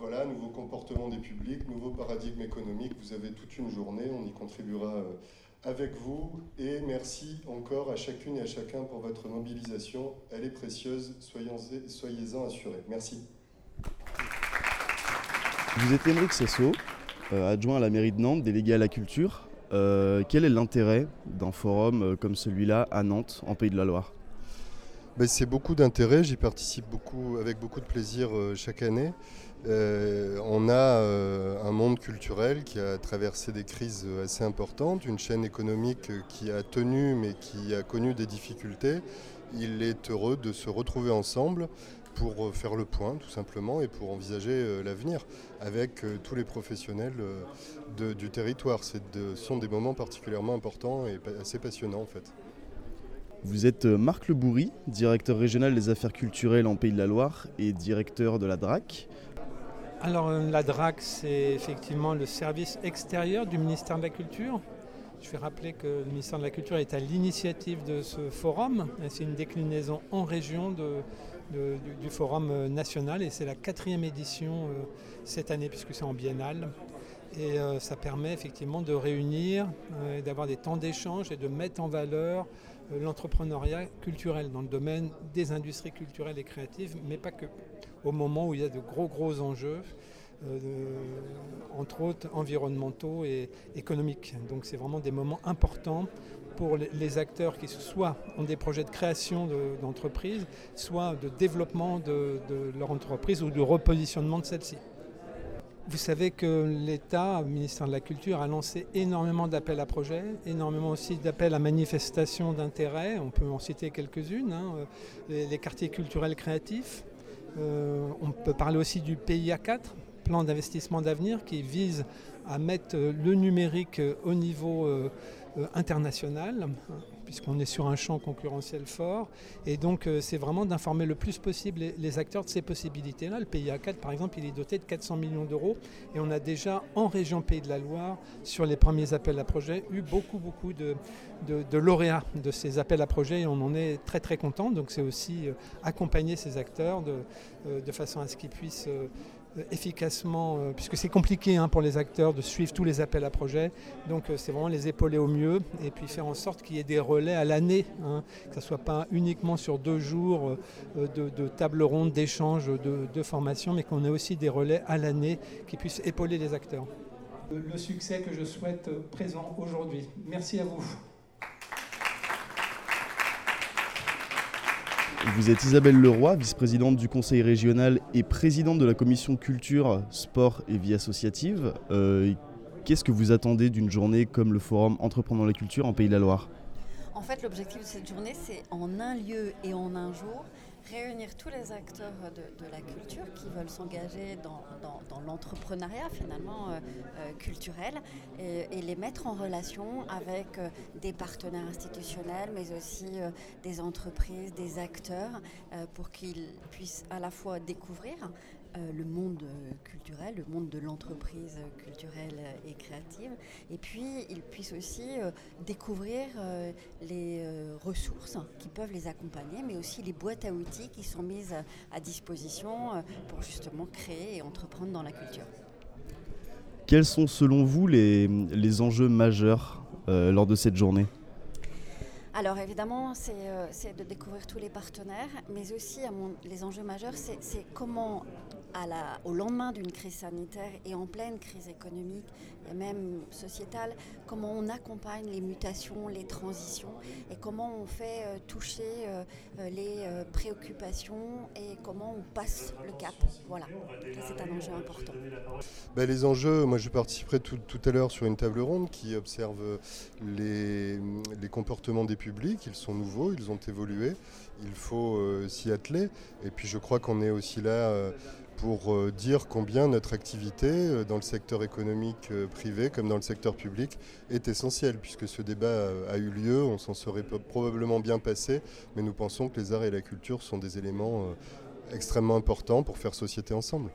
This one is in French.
voilà, nouveau comportement des publics, nouveau paradigme économique. Vous avez toute une journée, on y contribuera avec vous. Et merci encore à chacune et à chacun pour votre mobilisation. Elle est précieuse, soyez-en assurés. Merci. Vous êtes Émeric Sasso, euh, adjoint à la mairie de Nantes, délégué à la culture. Euh, quel est l'intérêt d'un forum euh, comme celui-là à Nantes, en Pays de la Loire? C'est beaucoup d'intérêt, j'y participe beaucoup, avec beaucoup de plaisir chaque année. on a un monde culturel qui a traversé des crises assez importantes, une chaîne économique qui a tenu mais qui a connu des difficultés. Il est heureux de se retrouver ensemble pour euh, faire le point tout simplement et pour envisager euh, l'avenir avec euh, tous les professionnels du territoire. Ce sont des moments particulièrement importants et assez passionnants en fait. Vous êtes Marc Leboury, directeur régional des affaires culturelles en Pays de la Loire et directeur de la DRAC. Alors la DRAC, c'est effectivement le service extérieur du ministère de la Culture. Je vais rappeler que le ministère de la Culture est à l'initiative de ce forum. C'est une déclinaison en région du, forum euh, national et c'est la quatrième édition euh, cette année puisque c'est en biennale. Et euh, ça permet effectivement de réunir, d'avoir des temps d'échange et de mettre en valeur l'entrepreneuriat culturel dans le domaine des industries culturelles et créatives, mais pas que. Au moment où il y a de gros gros enjeux, entre autres environnementaux et économiques. Donc c'est vraiment des moments importants pour les acteurs qui soit ont des projets de création d'entreprise, soit de développement de, leur entreprise ou de repositionnement de celle-ci. Vous savez que l'État, le ministère de la Culture, a lancé énormément d'appels à projets, énormément aussi d'appels à manifestations d'intérêt. On peut en citer quelques-unes. Hein. Les, quartiers culturels créatifs. Euh, on peut parler aussi du PIA 4, plan d'investissement d'avenir, qui vise à mettre le numérique au niveau euh, euh, international, puisqu'on est sur un champ concurrentiel fort. Et donc, euh, c'est vraiment d'informer le plus possible les, acteurs de ces possibilités-là. Le PIA 4, par exemple, il est doté de 400 millions d'euros. Et on a déjà, en région Pays de la Loire, sur les premiers appels à projets, eu beaucoup, beaucoup de, de, lauréats de ces appels à projets. Et on en est très, très content. Donc, c'est aussi accompagner ces acteurs de, de façon à ce qu'ils puissent euh, efficacement, euh, puisque c'est compliqué hein, pour les acteurs de suivre tous les appels à projets. Donc euh, c'est vraiment les épauler au mieux et puis faire en sorte qu'il y ait des relais à l'année, hein, que ce ne soit pas uniquement sur deux jours de, de table ronde, d'échange, de, de, formation, mais qu'on ait aussi des relais à l'année qui puissent épauler les acteurs. Le succès que je souhaite présent aujourd'hui. Merci à vous. Vous êtes Isabelle Leroy, vice-présidente du conseil régional et présidente de la commission culture, sport et vie associative. Euh, qu'est-ce que vous attendez d'une journée comme le forum Entreprenons la culture en Pays de la Loire? En fait, l'objectif de cette journée, c'est en un lieu et en un jour réunir tous les acteurs de, la culture qui veulent s'engager dans, l'entrepreneuriat finalement euh, euh, culturel et, les mettre en relation avec euh, des partenaires institutionnels mais aussi des entreprises, des acteurs pour qu'ils puissent à la fois découvrir le monde culturel, le monde de l'entreprise culturelle et créative. Et puis, ils puissent aussi découvrir les ressources qui peuvent les accompagner, mais aussi les boîtes à outils qui sont mises à disposition pour justement créer et entreprendre dans la culture. Quels sont selon vous les, les enjeux majeurs lors de cette journée? Alors évidemment, c'est de découvrir tous les partenaires, mais aussi les enjeux majeurs, c'est comment au lendemain d'une crise sanitaire et en pleine crise économique et même sociétale, comment on accompagne les mutations, les transitions et comment on fait euh, toucher euh, euh, préoccupations et comment on passe le cap. Voilà, c'est un enjeu important. Ben, les enjeux, moi je participerai tout, à l'heure sur une table ronde qui observe les, les, comportements des publics. Ils sont nouveaux, ils ont évolué. Il faut s'y atteler. Et puis je crois qu'on est aussi là pour euh, dire combien notre activité euh, dans le secteur économique euh, privé comme dans le secteur public est essentielle, puisque ce débat a eu lieu, on s'en serait probablement bien passé, mais nous pensons que les arts et la culture sont des éléments extrêmement importants pour faire société ensemble.